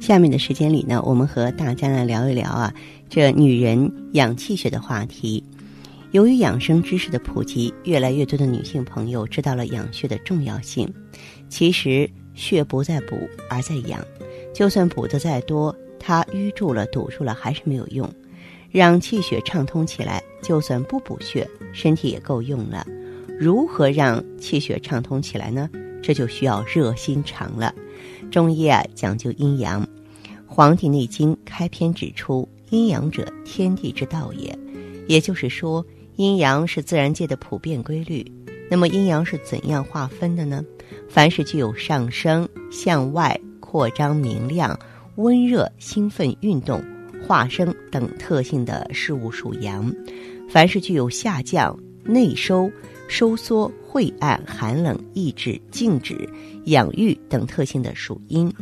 下面的时间里呢，我们和大家呢聊一聊啊，这女人养气血的话题。由于养生知识的普及，越来越多的女性朋友知道了养血的重要性。其实血不在补，而在养。就算补的再多，它淤住了、堵住了还是没有用。让气血畅通起来，就算不补血，身体也够用了。如何让气血畅通起来呢？这就需要热心肠了。中医啊讲究阴阳，《黄帝内经》开篇指出：“阴阳者，天地之道也。”也就是说。阴阳是自然界的普遍规律，那么阴阳是怎样划分的呢？凡是具有上升、向外扩张、明亮、温热、兴奋、运动、化生等特性的事物属阳；凡是具有下降、内收、收缩、晦暗、寒冷、抑制、静止、养育等特性的属阴。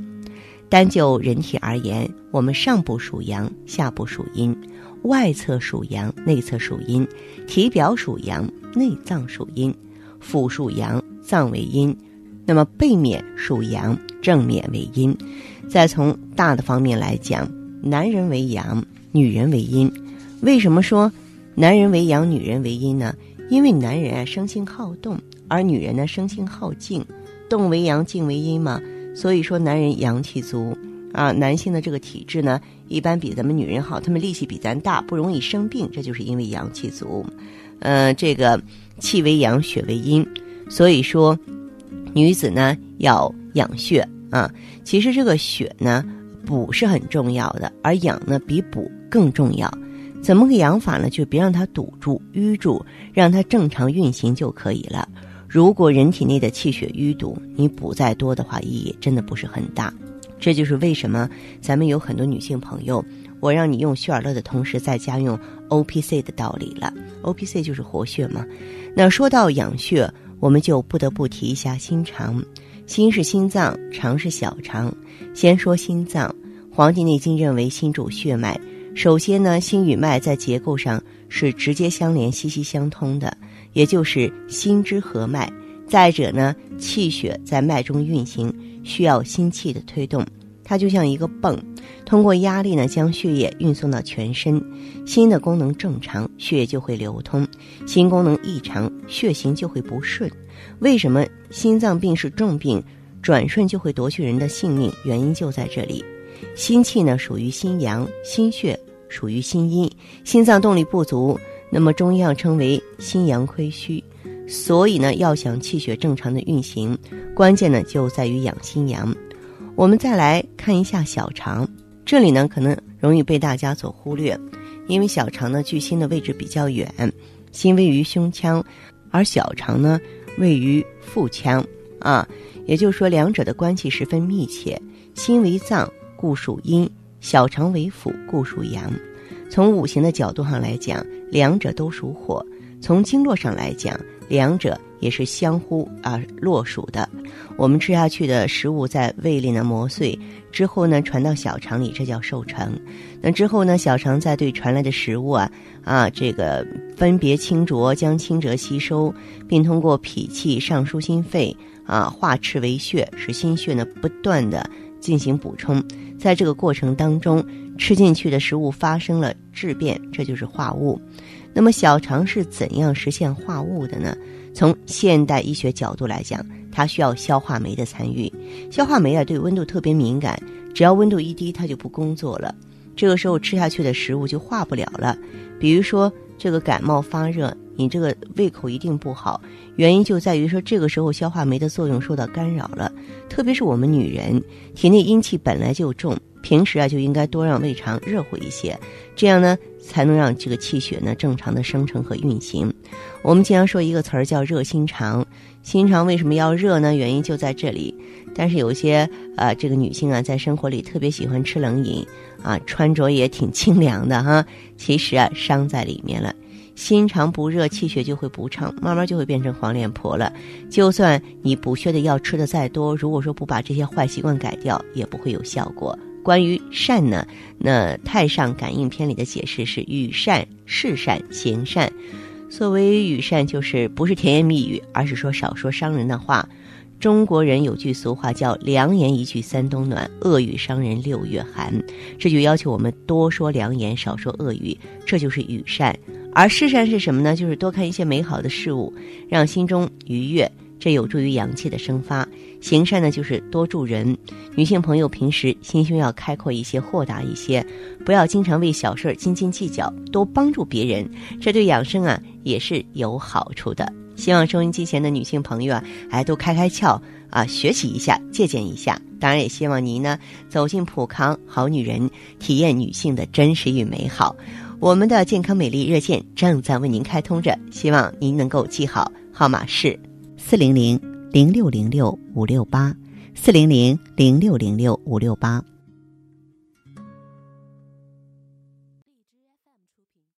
单就人体而言，我们上部属阳，下部属阴。外侧属阳，内侧属阴；体表属阳，内脏属阴；腹属阳，脏为阴；那么背面属阳，正面为阴。再从大的方面来讲，男人为阳，女人为阴。为什么说男人为阳，女人为阴呢？因为男人啊生性好动，而女人呢生性好静，动为阳，静为阴嘛。所以说，男人阳气足。啊，男性的这个体质呢，一般比咱们女人好，他们力气比咱大，不容易生病，这就是因为阳气足。呃，这个气为阳，血为阴，所以说女子呢要养血啊。其实这个血呢补是很重要的，而养呢比补更重要。怎么个养法呢？就别让它堵住、淤住，让它正常运行就可以了。如果人体内的气血淤堵，你补再多的话，意义真的不是很大。这就是为什么咱们有很多女性朋友，我让你用血尔乐的同时再加用 O P C 的道理了。O P C 就是活血嘛。那说到养血，我们就不得不提一下心肠。心是心脏，肠是小肠。先说心脏，《黄帝内经》认为心主血脉。首先呢，心与脉在结构上是直接相连、息息相通的，也就是心之合脉。再者呢，气血在脉中运行。需要心气的推动，它就像一个泵，通过压力呢，将血液运送到全身。心的功能正常，血液就会流通；心功能异常，血行就会不顺。为什么心脏病是重病，转瞬就会夺去人的性命？原因就在这里。心气呢属于心阳，心血属于心阴。心脏动力不足，那么中医上称为心阳亏虚。所以呢，要想气血正常的运行，关键呢就在于养心阳。我们再来看一下小肠，这里呢可能容易被大家所忽略，因为小肠呢距心的位置比较远，心位于胸腔，而小肠呢位于腹腔啊，也就是说两者的关系十分密切。心为脏，故属阴；小肠为腑，故属阳。从五行的角度上来讲，两者都属火；从经络上来讲，两者也是相互啊络属的。我们吃下去的食物在胃里呢磨碎之后呢，传到小肠里，这叫受成。那之后呢，小肠再对传来的食物啊啊这个分别清浊，将清浊吸收，并通过脾气上输心肺啊化赤为血，使心血呢不断的进行补充。在这个过程当中，吃进去的食物发生了质变，这就是化物。那么小肠是怎样实现化物的呢？从现代医学角度来讲，它需要消化酶的参与。消化酶啊，对温度特别敏感，只要温度一低，它就不工作了。这个时候吃下去的食物就化不了了。比如说这个感冒发热，你这个胃口一定不好，原因就在于说这个时候消化酶的作用受到干扰了。特别是我们女人，体内阴气本来就重。平时啊就应该多让胃肠热乎一些，这样呢才能让这个气血呢正常的生成和运行。我们经常说一个词儿叫热心肠，心肠为什么要热呢？原因就在这里。但是有些啊这个女性啊在生活里特别喜欢吃冷饮啊，穿着也挺清凉的哈，其实啊伤在里面了。心肠不热，气血就会不畅，慢慢就会变成黄脸婆了。就算你补血的药吃的再多，如果说不把这些坏习惯改掉，也不会有效果。关于善呢，那《太上感应篇》里的解释是：与善、事善、行善。所谓与善，就是不是甜言蜜语，而是说少说伤人的话。中国人有句俗话叫“良言一句三冬暖，恶语伤人六月寒”，这就要求我们多说良言，少说恶语，这就是与善。而事善是什么呢？就是多看一些美好的事物，让心中愉悦。这有助于阳气的生发。行善呢，就是多助人。女性朋友平时心胸要开阔一些，豁达一些，不要经常为小事斤斤计较，多帮助别人，这对养生啊也是有好处的。希望收音机前的女性朋友啊，哎，都开开窍啊，学习一下，借鉴一下。当然，也希望您呢走进普康好女人，体验女性的真实与美好。我们的健康美丽热线正在为您开通着，希望您能够记好，号码是。四零零零六零六五六八，四零零零六零六五六八。